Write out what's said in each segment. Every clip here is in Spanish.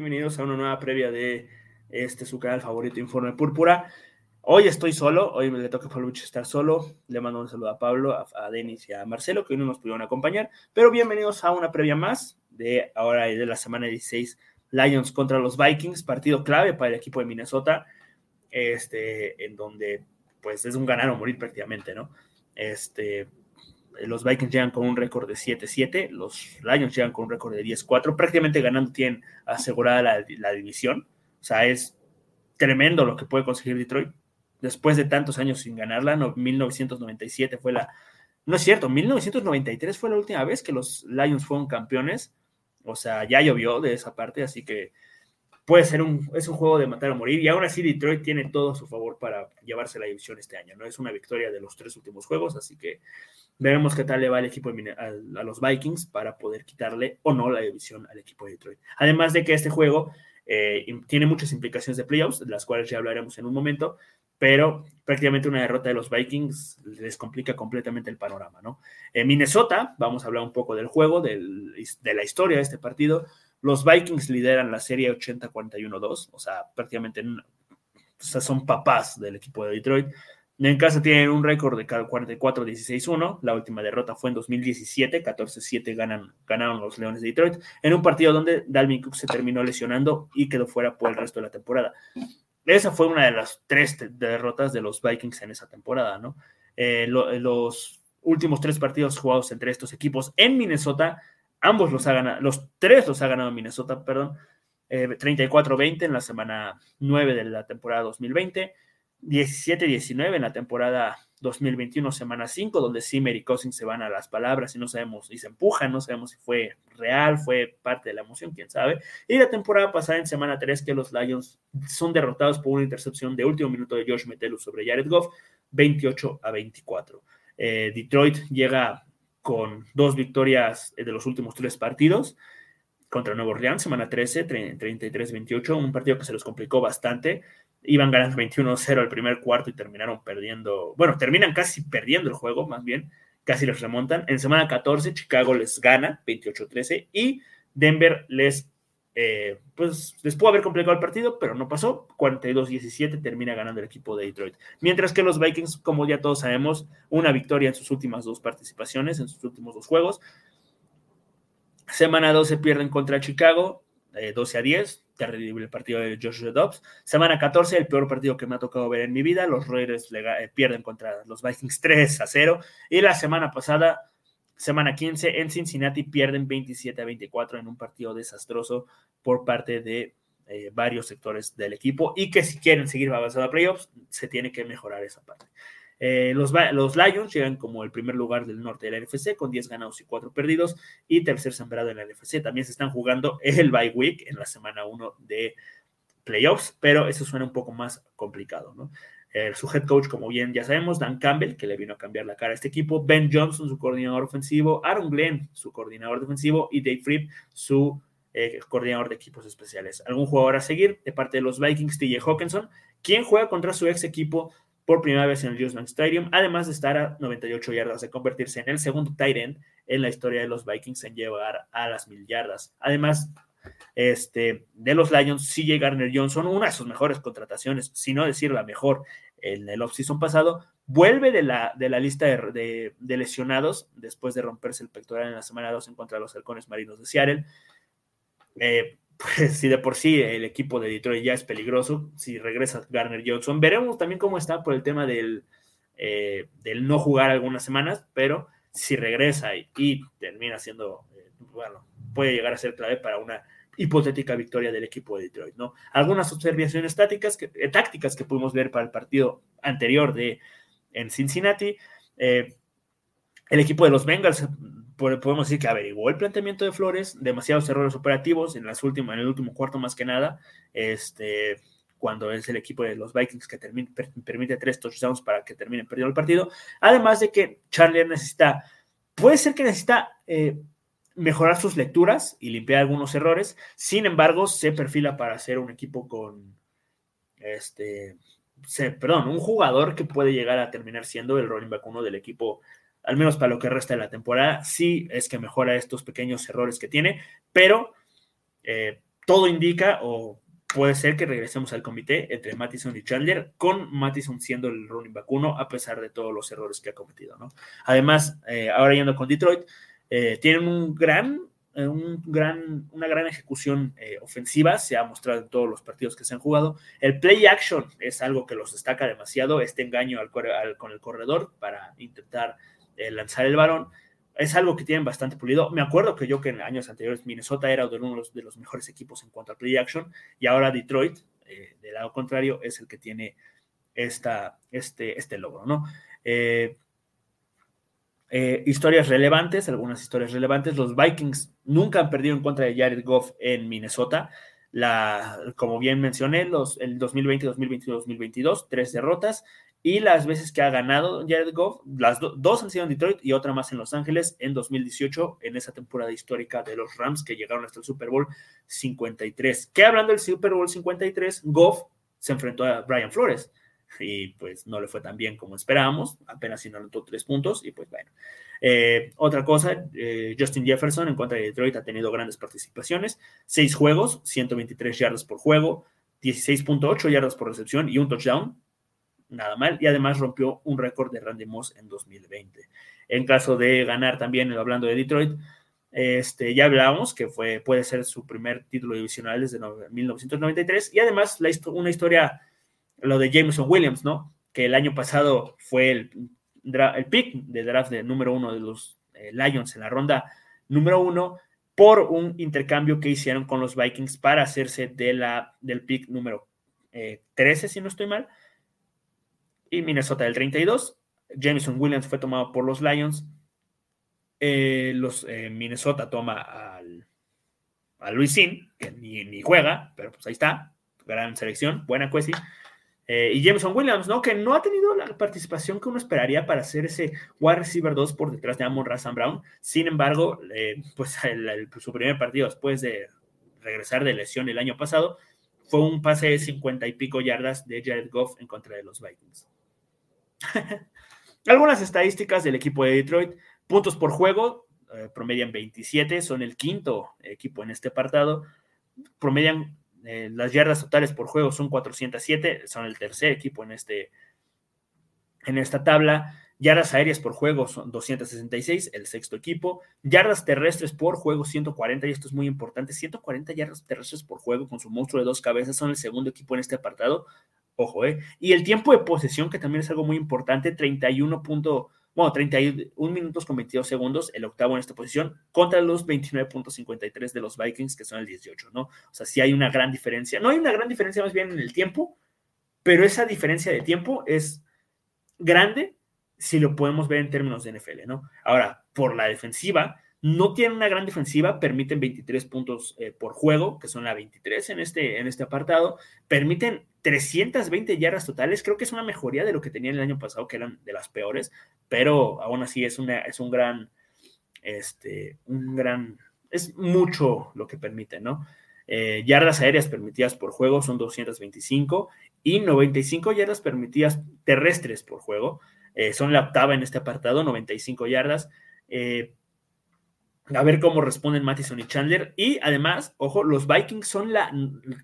Bienvenidos a una nueva previa de este su canal favorito Informe Púrpura. Hoy estoy solo, hoy me le toca a Pablo estar solo. Le mando un saludo a Pablo, a, a Denis y a Marcelo, que hoy no nos pudieron acompañar. Pero bienvenidos a una previa más de ahora de la semana 16, Lions contra los Vikings, partido clave para el equipo de Minnesota, este, en donde pues es un ganar o morir prácticamente, ¿no? Este, los Vikings llegan con un récord de 7-7, los Lions llegan con un récord de 10-4, prácticamente ganando tienen asegurada la, la, división. O sea, es tremendo lo que puede conseguir Detroit después de tantos años sin ganarla. No, 1997 fue la... No es cierto, 1993 fue la última vez que los Lions fueron campeones. O sea, ya llovió de esa parte, así que puede ser un, es un juego de matar o morir. Y aún así Detroit tiene todo a su favor para llevarse la división este año. No es una victoria de los tres últimos juegos, así que veremos qué tal le va el equipo de, a, a, los Vikings para poder quitarle o no la división al equipo de Detroit. Además de que este juego eh, tiene muchas implicaciones de playoffs, de las cuales ya hablaremos en un momento, pero prácticamente una derrota de los Vikings les complica completamente el panorama, ¿no? En Minnesota, vamos a hablar un poco del juego, del, de la historia de este partido. Los Vikings lideran la serie 80-41-2, o sea, prácticamente o sea, son papás del equipo de Detroit. En casa tienen un récord de 44-16-1. La última derrota fue en 2017, 14-7 ganan, ganaron los Leones de Detroit, en un partido donde Dalvin Cook se terminó lesionando y quedó fuera por el resto de la temporada. Esa fue una de las tres derrotas de los Vikings en esa temporada, ¿no? Eh, lo, los últimos tres partidos jugados entre estos equipos en Minnesota, ambos los ha ganado, los tres los ha ganado Minnesota, perdón, eh, 34-20 en la semana 9 de la temporada 2020, 17-19 en la temporada 2021, semana 5, donde Zimmer y Cousins se van a las palabras y no sabemos, y se empujan, no sabemos si fue real, fue parte de la emoción, quién sabe. Y la temporada pasada, en semana 3, que los Lions son derrotados por una intercepción de último minuto de Josh Metellus sobre Jared Goff, 28 a 24. Eh, Detroit llega con dos victorias de los últimos tres partidos contra Nuevo Orleans, semana 13, 33-28, un partido que se los complicó bastante iban ganando 21-0 el primer cuarto y terminaron perdiendo, bueno, terminan casi perdiendo el juego, más bien, casi les remontan. En semana 14, Chicago les gana 28-13 y Denver les, eh, pues, les pudo haber complicado el partido, pero no pasó. 42-17 termina ganando el equipo de Detroit. Mientras que los Vikings, como ya todos sabemos, una victoria en sus últimas dos participaciones, en sus últimos dos juegos. Semana 12 pierden contra Chicago, eh, 12 a 10, terrible el partido de Joshua Dobbs. Semana 14, el peor partido que me ha tocado ver en mi vida. Los Raiders eh, pierden contra los Vikings 3 a 0. Y la semana pasada, semana 15, en Cincinnati pierden 27 a 24 en un partido desastroso por parte de eh, varios sectores del equipo. Y que si quieren seguir avanzando a playoffs, se tiene que mejorar esa parte. Eh, los, Lions llegan como el primer lugar del norte de la NFC con 10 ganados y 4 perdidos y tercer sembrado en la NFC. También se están jugando el bye week en la semana 1 de playoffs, pero eso suena un poco más complicado, ¿no? Eh, su head coach, como bien ya sabemos, Dan Campbell, que le vino a cambiar la cara a este equipo, Ben Johnson, su coordinador ofensivo, Aaron Glenn, su coordinador defensivo, y Dave Fripp, su eh, coordinador de equipos especiales. ¿Algún jugador a seguir? De parte de los Vikings, TJ Hawkinson, quien juega contra su ex equipo por primera vez en el Usman Stadium, además de estar a 98 yardas, de convertirse en el segundo tight end en la historia de los Vikings en llegar a las mil yardas. Además, este, de los Lions, CJ Garner Johnson, una de sus mejores contrataciones, si no decir la mejor en el offseason pasado, vuelve de la, de la lista de, lesionados después de romperse el pectoral en la semana 2 en contra de los halcones marinos de Seattle. Eh, pues si de por sí el equipo de Detroit ya es peligroso, si regresa Garner Johnson, veremos también cómo está por el tema del, eh, del no jugar algunas semanas, pero si regresa y, termina siendo, eh, bueno, puede llegar a ser clave para una hipotética victoria del equipo de Detroit, ¿no? Algunas observaciones tácticas que, eh, tácticas que pudimos ver para el partido anterior de en Cincinnati. el equipo de los Bengals podemos decir que averiguó el planteamiento de Flores, demasiados errores operativos en, las últimas, en el último cuarto más que nada, este, cuando es el equipo de los Vikings que permite tres touchdowns para que terminen perdiendo el partido, además de que Charlie necesita, puede ser que necesita eh, mejorar sus lecturas y limpiar algunos errores, sin embargo, se perfila para ser un equipo con, este, perdón, un jugador que puede llegar a terminar siendo el running back uno del equipo al menos para lo que resta de la temporada, sí es que mejora estos pequeños errores que tiene, pero eh, todo indica, o puede ser que regresemos al comité entre Mattison y Chandler, con Mattison siendo el running back a pesar de todos los errores que ha cometido, ¿no? Además, eh, ahora yendo con Detroit, eh, tienen un gran, un gran, una gran ejecución ofensiva, se ha mostrado en todos los partidos que se han jugado. El play action es algo que los destaca demasiado, este engaño con el corredor para intentar lanzar el balón. Es algo que tienen bastante pulido. Me acuerdo que yo que en años anteriores Minnesota era uno de los, mejores equipos en cuanto a play action y ahora Detroit, eh, del lado contrario, es el que tiene esta, este, este logro, ¿no? Eh, eh, historias relevantes, algunas historias relevantes. Los Vikings nunca han perdido en contra de Jared Goff en Minnesota. La, como bien mencioné, los, el 2020, 2021, 2022, tres derrotas. Y las veces que ha ganado Jared Goff, las dos han sido en Detroit y otra más en Los Ángeles en 2018, en esa temporada histórica de los Rams que llegaron hasta el Super Bowl 53. Que hablando del Super Bowl 53, Goff se enfrentó a Brian Flores y pues no le fue tan bien como esperábamos, apenas anotó tres puntos y pues bueno. Eh, otra cosa, eh, Justin Jefferson en contra de Detroit ha tenido grandes participaciones, seis juegos, 123 yardas por juego, 16.8 yardas por recepción y un touchdown, nada mal, y además rompió un récord de Randy Moss en 2020. En caso de ganar también, hablando de Detroit, este, ya hablábamos que fue, puede ser su primer título divisional desde 1993 y además la, una historia, lo de Jameson Williams, ¿no? Que el año pasado fue el, el pick de draft de número uno de los eh, Lions en la ronda número uno por un intercambio que hicieron con los Vikings para hacerse de la, del pick número 13, eh, si no estoy mal, y Minnesota del 32. Jameson Williams fue tomado por los Lions. Eh, los, eh, Minnesota toma al, a Luisin, que ni, juega, pero pues ahí está. Gran selección, buena Cuesi. Eh, y Jameson Williams, ¿no? Que no ha tenido la participación que uno esperaría para hacer ese wide receiver 2 por detrás de Amon Razan Brown. Sin embargo, pues su primer partido después de regresar de lesión el año pasado fue un pase de 50 y pico yardas de Jared Goff en contra de los Vikings. Algunas estadísticas del equipo de Detroit. Puntos por juego, eh, promedian 27, son el quinto equipo en este apartado. Promedian eh, las yardas totales por juego, son 407, son el tercer equipo en, este, en esta tabla. Yardas aéreas por juego son 266, el sexto equipo. Yardas terrestres por juego 140, y esto es muy importante. 140 yardas terrestres por juego con su monstruo de dos cabezas son el segundo equipo en este apartado. Ojo, ¿eh? Y el tiempo de posesión, que también es algo muy importante, 31. bueno, 31 minutos con 22 segundos, el octavo en esta posición, contra los 29.53 de los Vikings, que son el 18, ¿no? O sea, sí hay una gran diferencia. No hay una gran diferencia más bien en el tiempo, pero esa diferencia de tiempo es grande si lo podemos ver en términos de NFL, ¿no? Ahora, por la defensiva, no tienen una gran defensiva, permiten 23 puntos eh, por juego, que son la 23 en este, en este apartado, permiten 320 yardas totales, creo que es una mejoría de lo que tenían el año pasado, que eran de las peores, pero aún así es, una, es un gran, este, un gran, es mucho lo que permiten, ¿no? Eh, yardas aéreas permitidas por juego son 225 y 95 yardas permitidas terrestres por juego, eh, son la octava en este apartado, 95 yardas. A ver cómo responden Mattison y Chandler. Y además, ojo, los Vikings son la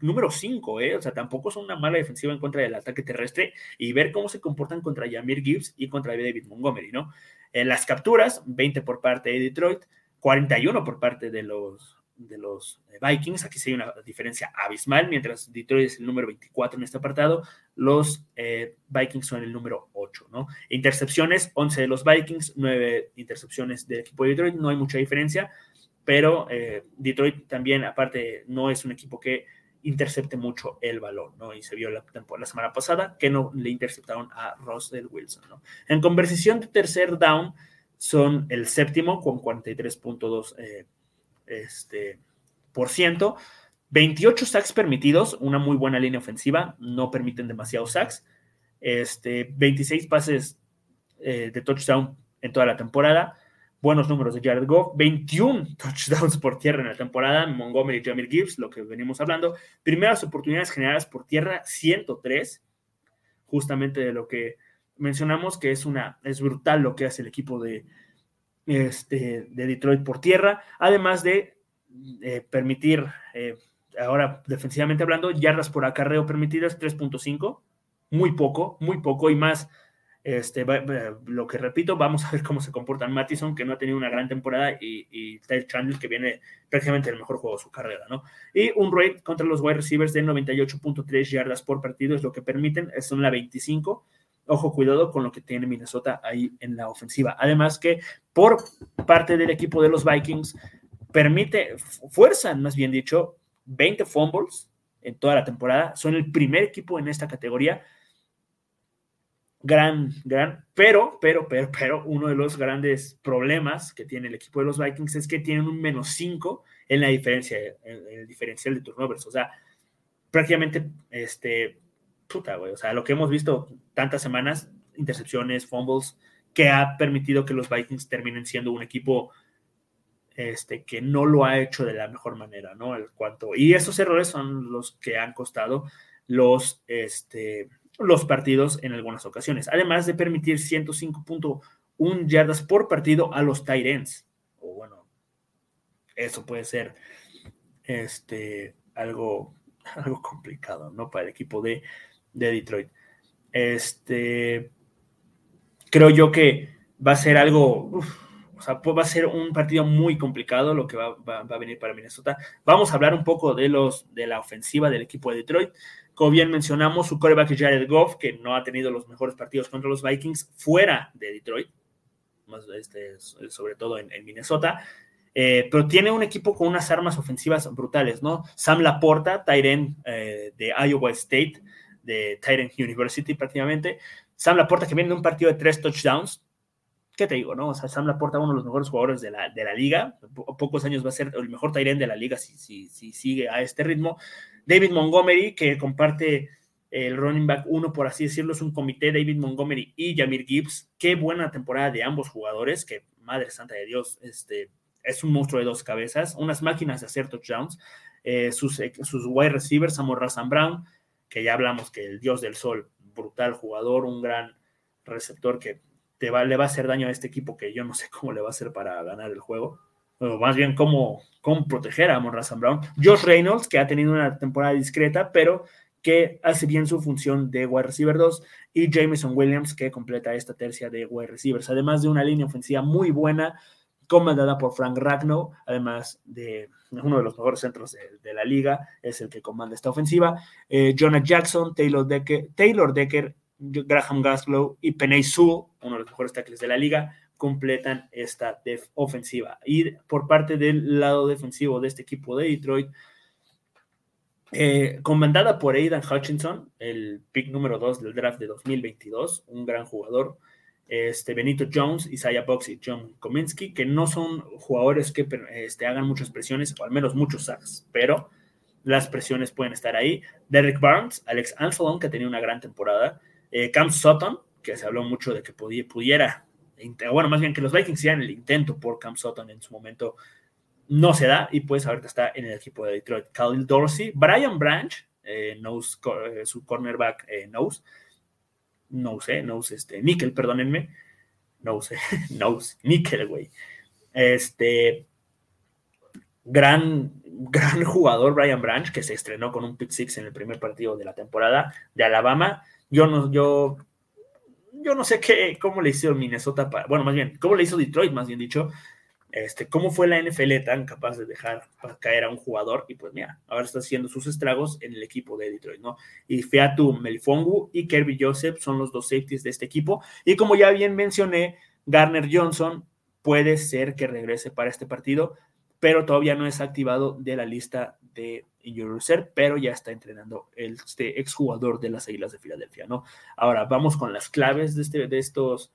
número 5, ¿eh? O sea, tampoco son una mala defensiva en contra del ataque terrestre. Y ver cómo se comportan contra Yamir Gibbs y contra David Montgomery, ¿no? En las capturas, 20 por parte de Detroit, 41 por parte de los, de los eh, Vikings. Aquí sí hay una diferencia abismal, mientras Detroit es el número 24 en este apartado, los eh, Vikings son el número 8, ¿no? Intercepciones, 11 de los Vikings, 9 intercepciones del equipo de Detroit, no hay mucha diferencia, pero eh, Detroit también, aparte, no es un equipo que intercepte mucho el balón, ¿no? Y se vio la, la semana pasada que no le interceptaron a Russell Wilson, ¿no? En conversación de tercer down, son el séptimo con 43.2 eh, este, por ciento. 28 sacks permitidos, una muy buena línea ofensiva, no permiten demasiados sacks. Este, 26 pases eh, de touchdown en toda la temporada. Buenos números de Jared Goff, 21 touchdowns por tierra en la temporada, Montgomery y Jamir Gibbs, lo que venimos hablando. Primeras oportunidades generadas por tierra, 103, justamente de lo que mencionamos, que es, una, es brutal lo que hace el equipo de, este, de Detroit por tierra, además de eh, permitir, eh, ahora defensivamente hablando, yardas por acarreo permitidas 3.5, muy poco, muy poco y más. Este, lo que repito, vamos a ver cómo se comportan Mattison, que no ha tenido una gran temporada, y, y Chandler, que viene prácticamente el mejor juego de su carrera, ¿no? Y un rate contra los wide receivers de 98.3 yardas por partido es lo que permiten, son la 25, Ojo, cuidado con lo que tiene Minnesota ahí en la ofensiva. Además que por parte del equipo de los Vikings permite, fuerzan más bien dicho, 20 fumbles en toda la temporada. Son el primer equipo en esta categoría. Gran, gran, pero, pero, pero, pero, uno de los grandes problemas que tiene el equipo de los Vikings es que tienen un menos 5 en la diferencia, en el diferencial de turnovers. O sea, prácticamente este, o sea, lo que hemos visto tantas semanas, intercepciones, fumbles, que ha permitido que los Vikings terminen siendo un equipo este, que no lo ha hecho de la mejor manera, ¿no? El cuanto, y esos errores son los que han costado los, este, los partidos en algunas ocasiones, además de permitir 105.1 yardas por partido a los tight. O bueno, eso puede ser este, algo, algo complicado, ¿no? Para el equipo de, de Detroit. Este, creo yo que va a ser algo, o sea, va a ser un partido muy complicado lo que va, a venir para Minnesota. Vamos a hablar un poco de, los, de la ofensiva del equipo de Detroit. Como bien mencionamos, su coreback Jared Goff, que no ha tenido los mejores partidos contra los Vikings fuera de Detroit, más este, sobre todo en, Minnesota. Eh, pero tiene un equipo con unas armas ofensivas brutales, ¿no? Sam Laporta, Tyren eh, de Iowa State, de Titan University prácticamente. Sam Laporta que viene de un partido de tres touchdowns. ¿Qué te digo, no? O sea, Sam Laporta, uno de los mejores jugadores de la, de la liga. pocos años va a ser el mejor Tyrant de la liga si, si, si sigue a este ritmo. David Montgomery, que comparte el running back uno, por así decirlo, es un comité, David Montgomery y Jamir Gibbs. Qué buena temporada de ambos jugadores, que madre santa de Dios, este, es un monstruo de dos cabezas, unas máquinas de hacer touchdowns. Eh, sus, sus wide receivers, Amor Sam Brown, que ya hablamos que el dios del sol, brutal jugador, un gran receptor que te va, le va a hacer daño a este equipo que yo no sé cómo le va a hacer para ganar el juego. O más bien cómo, cómo proteger a Monra Brown. Josh Reynolds, que ha tenido una temporada discreta, pero que hace bien su función de wide receiver 2, y Jameson Williams, que completa esta tercia de wide receivers, además de una línea ofensiva muy buena, comandada por Frank Ragnow, además de uno de los mejores centros de, la liga, es el que comanda esta ofensiva. Eh, Jonah Jackson, Taylor Decker, Taylor Decker, Graham Gaslow y Penay Sewell, uno de los mejores tackles de la liga, completan esta ofensiva. Y por parte del lado defensivo de este equipo de Detroit, eh, comandada por Aidan Hutchinson, el pick número 2 del draft de 2022, un gran jugador este, Benito Jones, Isaiah Box y John Kominsky, que no son jugadores que este, hagan muchas presiones, o al menos muchos sacks, pero las presiones pueden estar ahí. Derek Barnes, Alex Anselon, que tenía una gran temporada, eh, Cam Sutton, que se habló mucho de que pudiera, bueno, más bien que los Vikings hicieran el intento por Cam Sutton en su momento, no se da, y pues ahorita está en el equipo de Detroit. Khalil Dorsey, Brian Branch, eh, eh, su cornerback knows, no sé, no sé, este, Nickel, perdónenme, no sé, no nickel, güey. Este, gran, gran jugador Brian Branch, que se estrenó con un pick six en el primer partido de la temporada de Alabama. Yo no, yo, yo no sé qué, cómo le hizo Minnesota, para, bueno, más bien, cómo le hizo Detroit, más bien dicho, este, cómo fue la NFL tan capaz de dejar caer a un jugador y pues mira, ahora está haciendo sus estragos en el equipo de Detroit, ¿no? Y Featu Melifongu y Kirby Joseph son los dos safeties de este equipo y como ya bien mencioné, Garner Johnson puede ser que regrese para este partido, pero todavía no es activado de la lista de Injury pero ya está entrenando el, este exjugador de las Águilas de Filadelfia, ¿no? Ahora vamos con las claves de, este, de estos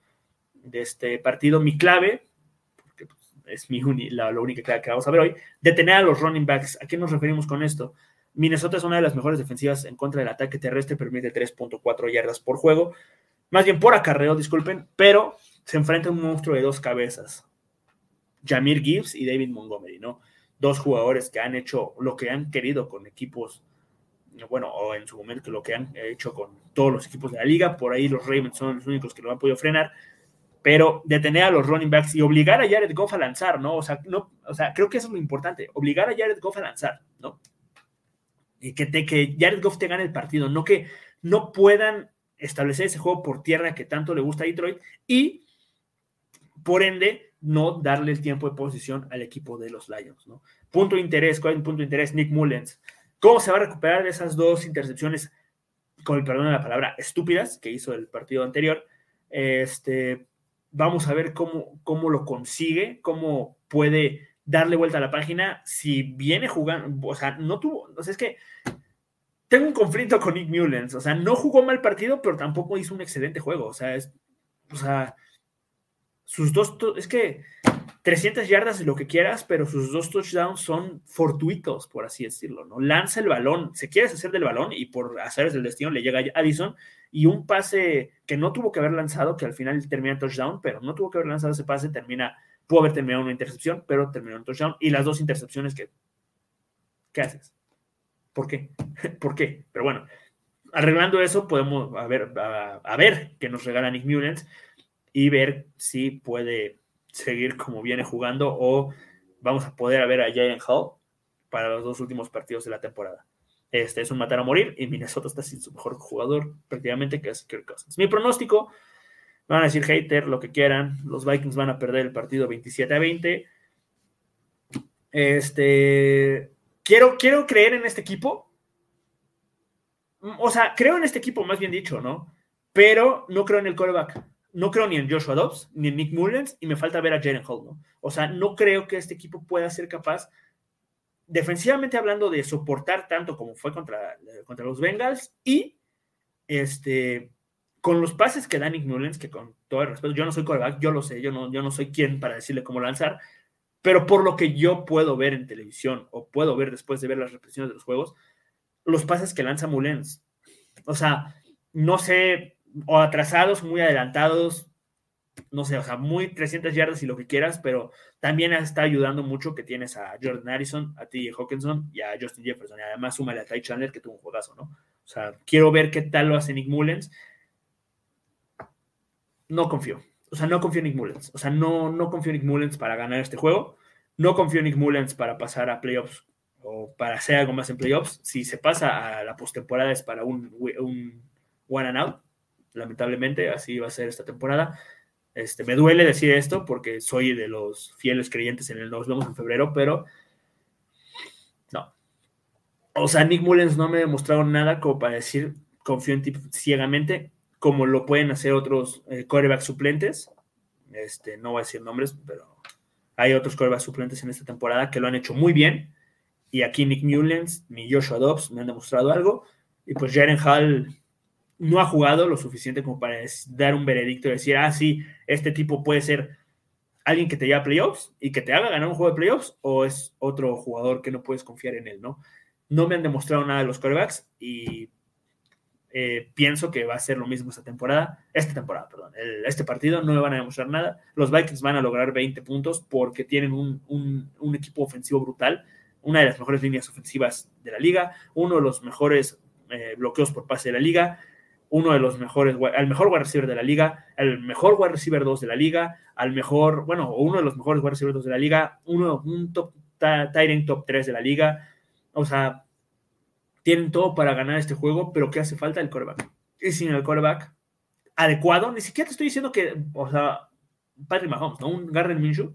de este partido. Mi clave es mi la, única que vamos a ver hoy, detener a los running backs. ¿A qué nos referimos con esto? Minnesota es una de las mejores defensivas en contra del ataque terrestre, permite 3.4 yardas por juego, más bien por acarreo, disculpen, pero se enfrenta a un monstruo de dos cabezas, Jamir Gibbs y David Montgomery, ¿no? Dos jugadores que han hecho lo que han querido con equipos, bueno, o en su momento lo que han hecho con todos los equipos de la liga, por ahí los Ravens son los únicos que lo han podido frenar, pero detener a los running backs y obligar a Jared Goff a lanzar, ¿no? O sea, no, o sea, creo que eso es lo importante, obligar a Jared Goff a lanzar, ¿no? Y que, te, que Jared Goff te gane el partido, no que no puedan establecer ese juego por tierra que tanto le gusta a Detroit y, por ende, no darle el tiempo de posición al equipo de los Lions, ¿no? Punto de interés, ¿cuál es el punto de interés? Nick Mullens. ¿Cómo se va a recuperar de esas dos intercepciones, con el perdón de la palabra, estúpidas que hizo el partido anterior? Este, Vamos a ver cómo, cómo lo consigue, cómo puede darle vuelta a la página. Si viene jugando, o sea, no tuvo, o sea, es que tengo un conflicto con Nick Mullens, o sea, no jugó mal partido, pero tampoco hizo un excelente juego, o sea, es, o sea, sus dos, es que 300 yardas es lo que quieras, pero sus dos touchdowns son fortuitos, por así decirlo, ¿no? Lanza el balón, se quiere hacer del balón y por hacer el destino le llega a Addison y un pase que no tuvo que haber lanzado, que al final termina en touchdown, pero no tuvo que haber lanzado ese pase, termina, pudo haber terminado una intercepción, pero terminó en touchdown. Y las dos intercepciones que, ¿qué haces? ¿Por qué? ¿Por qué? Pero bueno, arreglando eso, podemos a ver, a, ver qué nos regala Nick Mullens y ver si puede seguir como viene jugando o vamos a poder ver a Jalen Hall para los dos últimos partidos de la temporada. Este es un matar a morir y Minnesota está sin su mejor jugador prácticamente que es Kirk Cousins. Mi pronóstico, van a decir hater, lo que quieran, los Vikings van a perder el partido 27 a 20. Este, quiero, quiero creer en este equipo. O sea, creo en este equipo, más bien dicho, ¿no? Pero no creo en el quarterback. No creo ni en Joshua Dobbs, ni en Nick Mullens, y me falta ver a Jalen Hall, ¿no? O sea, no creo que este equipo pueda ser capaz defensivamente hablando de soportar tanto como fue contra, contra los Bengals y este, con los pases que da Nick Mullens, que con todo el respeto, yo no soy quarterback, yo lo sé, yo no, yo no soy quien para decirle cómo lanzar, pero por lo que yo puedo ver en televisión o puedo ver después de ver las repeticiones de los juegos, los pases que lanza Mullens, o sea, no sé, o atrasados, muy adelantados, no sé, o sea, muy 300 yardas y lo que quieras, pero también está ayudando mucho que tienes a Jordan Harrison, a T. Hawkinson y a Justin Jefferson. Y además, súmale a Ty Chandler, que tuvo un juegazo, ¿no? O sea, quiero ver qué tal lo hace Nick Mullens. No confío. O sea, no confío en Nick Mullens. O sea, no, no confío en Nick Mullens para ganar este juego. No confío en Nick Mullens para pasar a playoffs o para hacer algo más en playoffs. Si se pasa a la postemporada es para un, un one and out. Lamentablemente, así va a ser esta temporada. Este, me duele decir esto porque soy de los fieles creyentes en el nos vemos en febrero, pero no. O sea, Nick Mullens no me ha demostrado nada como para decir confío en ti ciegamente, como lo pueden hacer otros eh, suplentes. Este, no voy a decir nombres, pero hay otros corebacks suplentes en esta temporada que lo han hecho muy bien. Y aquí Nick Mullens ni Joshua Dobbs me han demostrado algo. Y pues Jaren Hall no ha jugado lo suficiente como para dar un veredicto y decir, ah, sí, este tipo puede ser alguien que te lleve a playoffs y que te haga ganar un juego de playoffs, o es otro jugador que no puedes confiar en él, ¿no? No me han demostrado nada de los quarterbacks y eh, pienso que va a ser lo mismo esta temporada, esta temporada, perdón, este partido no me van a demostrar nada. Los Vikings van a lograr 20 puntos porque tienen un, equipo ofensivo brutal, una de las mejores líneas ofensivas de la liga, uno de los mejores eh, bloqueos por pase de la liga, uno de los mejores, al mejor wide receiver de la liga, al mejor wide receiver 2 de la liga, al mejor, bueno, uno de los mejores wide receiver 2 de la liga, uno, un top Tyrant top 3 de la liga. O sea, tienen todo para ganar este juego, pero ¿qué hace falta? El coreback. Y sin el coreback adecuado, ni siquiera te estoy diciendo que, o sea, Patrick Mahomes, ¿no? Un Garden Minshew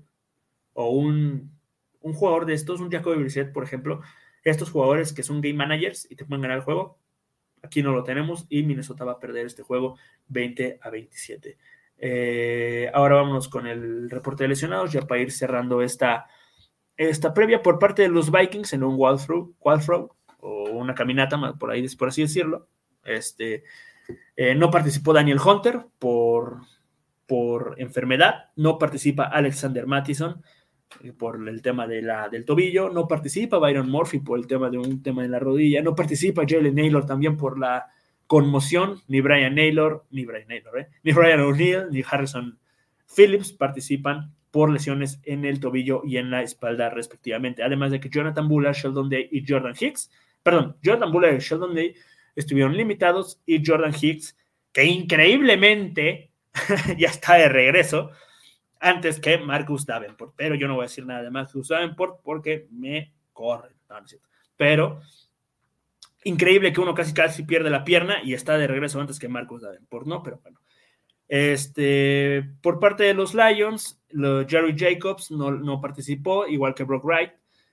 o un, un jugador de estos, un Jacoby Brissett, por ejemplo, estos jugadores que son game managers y te pueden ganar el juego, aquí no lo tenemos y Minnesota va a perder este juego 20 a 27. Eh, ahora vámonos con el reporte de lesionados, ya para ir cerrando esta, esta previa por parte de los Vikings en un walkthrough, walkthrough o una caminata, por ahí, por así decirlo. Este, eh, no participó Daniel Hunter por, por enfermedad, no participa Alexander Mattison por el tema de la, del tobillo, no participa Byron Murphy por el tema de un tema en la rodilla, no participa Jalen Naylor también por la conmoción, ni Brian Naylor, ni Brian Naylor, ¿eh? ni Brian O'Neill, ni Harrison Phillips participan por lesiones en el tobillo y en la espalda respectivamente. Además de que Jonathan Bullard, Sheldon Day y Jordan Hicks, perdón, Jonathan Bullard y Sheldon Day estuvieron limitados y Jordan Hicks, que increíblemente ya está de regreso, antes que Marcus Davenport. Pero yo no voy a decir nada de Marcus Davenport porque me corre. Pero increíble que uno casi casi pierde la pierna y está de regreso antes que Marcus Davenport, ¿no? Pero bueno. Este, por parte de los Lions, Jerry Jacobs no, participó, igual que Brock Wright.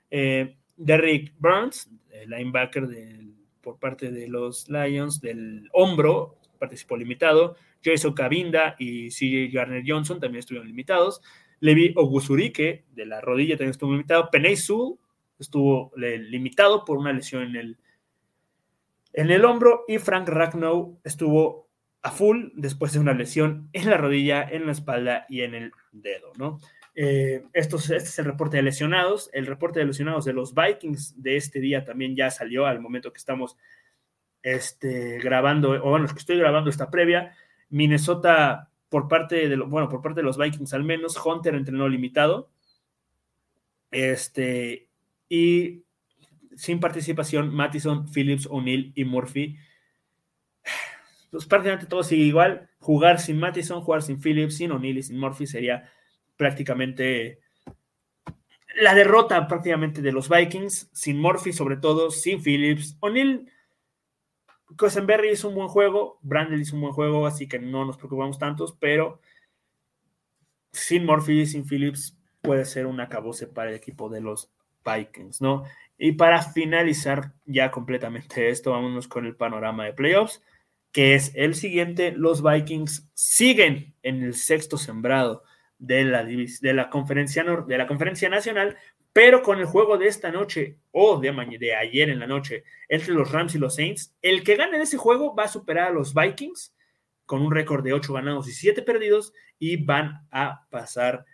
Eh, Derrick Burns, linebacker por parte de los Lions, del hombro, participó limitado. Jason Cabinda y CJ Garner Johnson también estuvieron limitados. Levi Oguzurike, de la rodilla, también estuvo limitado. Sul estuvo limitado por una lesión en el, en el hombro. Y Frank Ragnow estuvo a full después de una lesión en la rodilla, en la espalda y en el dedo, ¿no? Eh, este es el reporte de lesionados. El reporte de lesionados de los Vikings de este día también ya salió al momento que estamos este, grabando, o bueno, que estoy grabando esta previa. Minnesota, por parte de, bueno, por parte de los Vikings al menos, Hunter entrenó limitado. Este, y sin participación, Mattison, Phillips, O'Neill y Murphy. Pues prácticamente todo sigue igual. Jugar sin Mattison, jugar sin Phillips, sin O'Neill y sin Murphy sería prácticamente la derrota prácticamente de los Vikings, sin Murphy sobre todo, sin Phillips. O'Neill Cosenberry hizo un buen juego, Brandel hizo un buen juego, así que no nos preocupamos tantos, pero sin Murphy, sin Phillips, puede ser un acabose para el equipo de los Vikings, ¿no? Y para finalizar ya completamente esto, vámonos con el panorama de playoffs, que es el siguiente. Los Vikings siguen en el sexto sembrado de la, de la, conferencia, de la conferencia nacional, pero con el juego de esta noche o de, de ayer en la noche entre los Rams y los Saints, el que gane ese juego va a superar a los Vikings con un récord de 8 ganados y 7 perdidos y van a pasar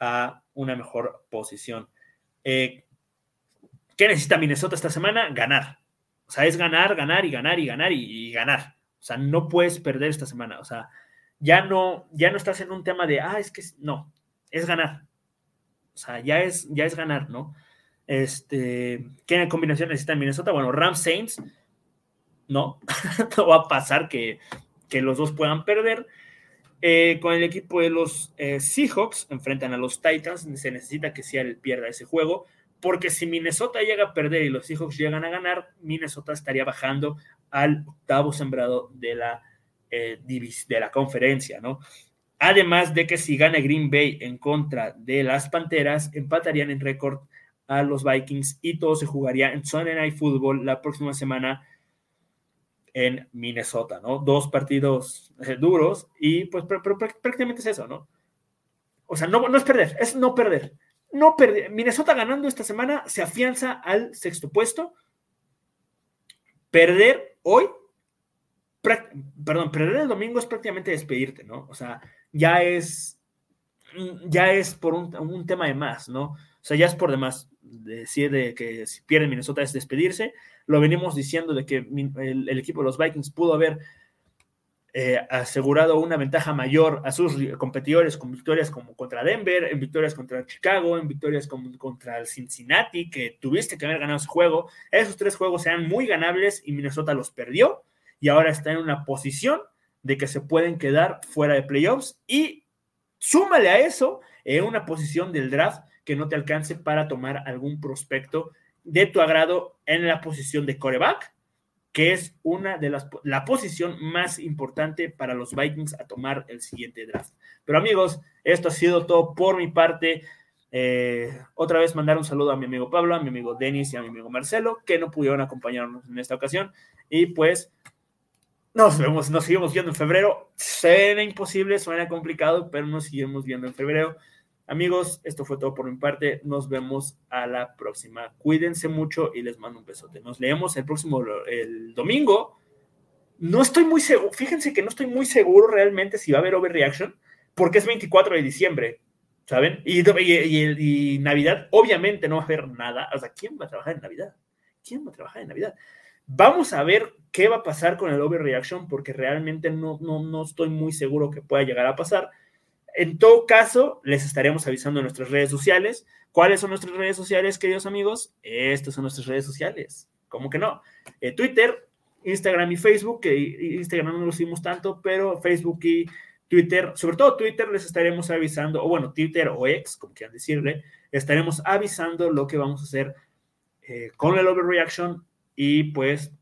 a una mejor posición. Eh, ¿Qué necesita Minnesota esta semana? Ganar. O sea, es ganar, ganar y ganar y ganar y, ganar. O sea, no puedes perder esta semana. O sea, ya no, ya no estás en un tema de, ah, es que no, es ganar. O sea, ya es, ya es ganar, ¿no? Este, ¿qué combinación necesita Minnesota? Bueno, Rams Saints, no, no va a pasar que, los dos puedan perder. Eh, con el equipo de los eh, Seahawks enfrentan a los Titans, se necesita que Seattle pierda ese juego, porque si Minnesota llega a perder y los Seahawks llegan a ganar, Minnesota estaría bajando al octavo sembrado de la, eh, de la conferencia, ¿no? Además de que si gana Green Bay en contra de las Panteras, empatarían en récord a los Vikings y todo se jugaría en Sunday Night Football la próxima semana en Minnesota, ¿no? Dos partidos eh, duros y pues prácticamente es eso, ¿no? O sea, no, no es perder, es no perder. No perder. Minnesota ganando esta semana se afianza al sexto puesto. Perder hoy, perdón, perder el domingo es prácticamente despedirte, ¿no? O sea, ya es, ya es por un, tema de más, ¿no? O sea, ya es por demás decir de que si pierde Minnesota es despedirse. Lo venimos diciendo de que el, equipo de los Vikings pudo haber eh, asegurado una ventaja mayor a sus competidores con victorias como contra Denver, en victorias contra Chicago, en victorias como contra el Cincinnati, que tuviste que haber ganado ese juego. Esos tres juegos eran muy ganables y Minnesota los perdió y ahora está en una posición de que se pueden quedar fuera de playoffs y súmale a eso en una posición del draft que no te alcance para tomar algún prospecto de tu agrado en la posición de coreback, que es una de las la posición más importante para los Vikings a tomar el siguiente draft. Pero amigos, esto ha sido todo por mi parte. Eh, otra vez mandar un saludo a mi amigo Pablo, a mi amigo Denis y a mi amigo Marcelo, que no pudieron acompañarnos en esta ocasión. Y pues nos vemos, nos seguimos viendo en febrero. Suena imposible, suena complicado, pero nos seguimos viendo en febrero. Amigos, esto fue todo por mi parte. Nos vemos a la próxima. Cuídense mucho y les mando un besote. Nos leemos el próximo, el domingo. No estoy muy seguro, fíjense que no estoy muy seguro realmente si va a haber overreaction, porque es 24 de diciembre. ¿saben? Y, y, Navidad, obviamente no va a haber nada. O sea, ¿quién va a trabajar en Navidad? ¿Quién va a trabajar en Navidad? Vamos a ver qué va a pasar con el overreaction, porque realmente no, no, no estoy muy seguro que pueda llegar a pasar. En todo caso, les estaremos avisando en nuestras redes sociales. ¿Cuáles son nuestras redes sociales, queridos amigos? Estas son nuestras redes sociales. ¿Cómo que no? Eh, Twitter, Instagram y Facebook, que Instagram no lo hicimos tanto, pero Facebook y Twitter, sobre todo Twitter, les estaremos avisando, o bueno, Twitter o X, como quieran decirle, estaremos avisando lo que vamos a hacer eh, con el overreaction y pues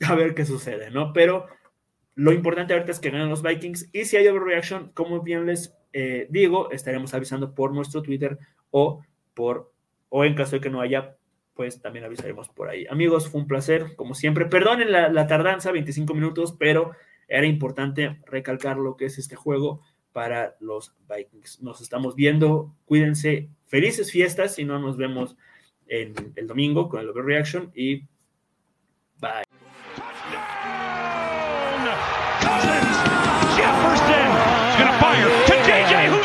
a ver qué sucede, ¿no? Pero lo importante ahorita es que ganen los Vikings y si hay overreaction, como bien les eh, digo, estaremos avisando por nuestro Twitter o por, o en caso de que no haya, pues también avisaremos por ahí. Amigos, fue un placer, como siempre. Perdonen la, tardanza, 25 minutos, pero era importante recalcar lo que es este juego para los Vikings. Nos estamos viendo, cuídense, felices fiestas y no nos vemos el domingo con el Overreaction y Jefferson